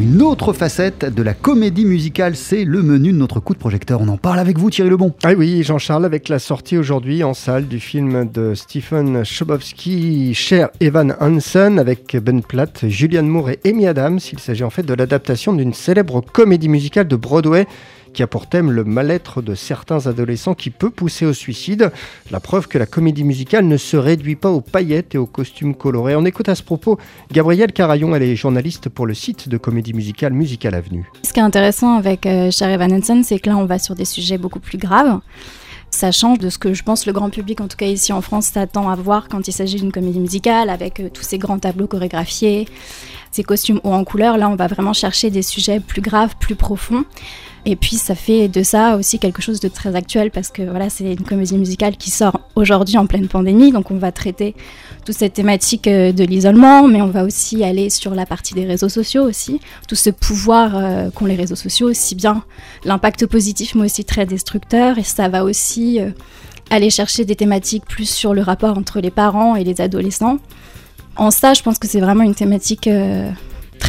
Une autre facette de la comédie musicale, c'est le menu de notre coup de projecteur. On en parle avec vous, Thierry Lebon. Ah oui, Jean-Charles, avec la sortie aujourd'hui en salle du film de Stephen Chbosky, Cher Evan Hansen, avec Ben Platt, Julianne Moore et Amy Adams. Il s'agit en fait de l'adaptation d'une célèbre comédie musicale de Broadway qui a pour le mal-être de certains adolescents qui peut pousser au suicide. La preuve que la comédie musicale ne se réduit pas aux paillettes et aux costumes colorés. On écoute à ce propos Gabrielle Carayon, elle est journaliste pour le site de comédie musicale Musical Avenue. Ce qui est intéressant avec euh, Sherry Van Hansen, c'est que là on va sur des sujets beaucoup plus graves. Ça change de ce que je pense le grand public, en tout cas ici en France, s'attend à voir quand il s'agit d'une comédie musicale, avec euh, tous ces grands tableaux chorégraphiés, ces costumes hauts en couleur. Là, on va vraiment chercher des sujets plus graves, plus profonds. Et puis ça fait de ça aussi quelque chose de très actuel parce que voilà, c'est une comédie musicale qui sort aujourd'hui en pleine pandémie, donc on va traiter toute cette thématique euh, de l'isolement, mais on va aussi aller sur la partie des réseaux sociaux aussi, tout ce pouvoir euh, qu'ont les réseaux sociaux, aussi bien l'impact positif mais aussi très destructeur, et ça va aussi euh, aller chercher des thématiques plus sur le rapport entre les parents et les adolescents. En ça, je pense que c'est vraiment une thématique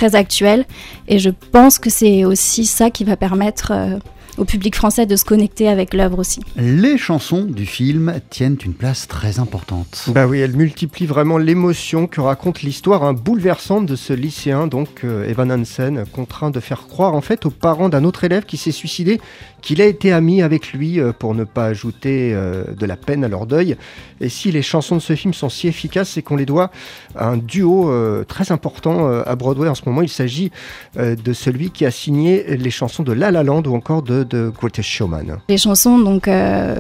très actuel. Et je pense que c'est aussi ça qui va permettre euh, au public français de se connecter avec l'œuvre aussi. Les chansons du film tiennent une place très importante. Bah oui, elles multiplient vraiment l'émotion que raconte l'histoire un bouleversante de ce lycéen, donc euh, Evan Hansen, contraint de faire croire en fait aux parents d'un autre élève qui s'est suicidé qu'il a été ami avec lui euh, pour ne pas ajouter euh, de la peine à leur deuil. Et si les chansons de ce film sont si efficaces, c'est qu'on les doit à un duo très important à Broadway en ce moment. Il s'agit de celui qui a signé les chansons de La La Land ou encore de de Greatest Showman. Les chansons donc euh,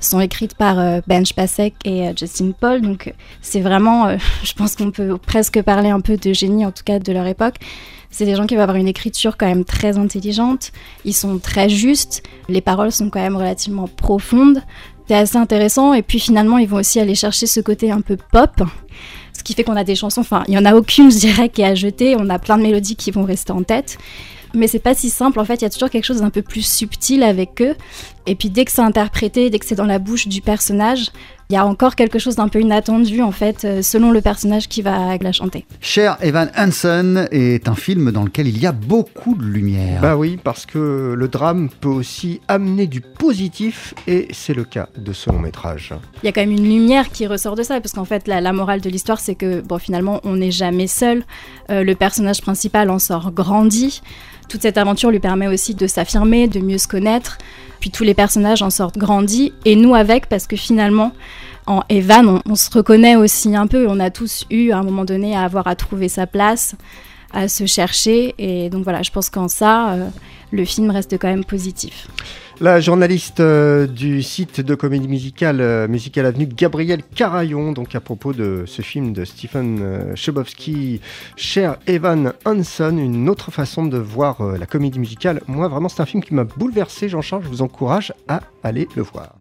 sont écrites par euh, Ben Pasek et euh, Justin Paul, donc c'est vraiment, je pense qu'on peut presque parler un peu de génie en tout cas de leur époque. C'est des gens qui vont avoir une écriture quand même très intelligente, ils sont très justes, les paroles sont quand même relativement profondes, c'est assez intéressant. Et puis finalement ils vont aussi aller chercher ce côté un peu pop. Ce qui fait qu'on a des chansons, enfin, il n'y en a aucune, je dirais, qui est à jeter. On a plein de mélodies qui vont rester en tête mais c'est pas si simple. En fait, il y a toujours quelque chose d'un peu plus subtil avec eux. Et puis dès que c'est interprété, dès que c'est dans la bouche du personnage, y a encore quelque chose d'un peu inattendu en fait, euh, selon le personnage qui va la chanter. Cher Evan Hansen est un film dans lequel il y a beaucoup de lumière. Bah oui, parce que le drame peut aussi amener du positif et c'est le cas de ce long métrage. Il y a quand même une lumière qui ressort de ça, parce qu'en fait la, la, morale de l'histoire c'est que bon finalement on n'est jamais seul. Euh, le personnage principal en sort grandi. Toute cette aventure lui permet aussi de s'affirmer, de mieux se connaître. Puis tous les personnages en sortent grandis et nous avec parce que finalement en Evan on, se reconnaît aussi un peu. On a tous eu à un moment donné à avoir à trouver sa place, à se chercher et donc voilà je pense qu'en ça euh, le film reste quand même positif. La journaliste euh, du site de comédie musicale euh, Musical Avenue, Gabrielle Carayon, donc à propos de ce film de Stephen euh, Chbosky, Cher Evan Hanson, une autre façon de voir la comédie musicale. Moi, vraiment, c'est un film qui m'a bouleversé, Jean-Charles. Je vous encourage à aller le voir.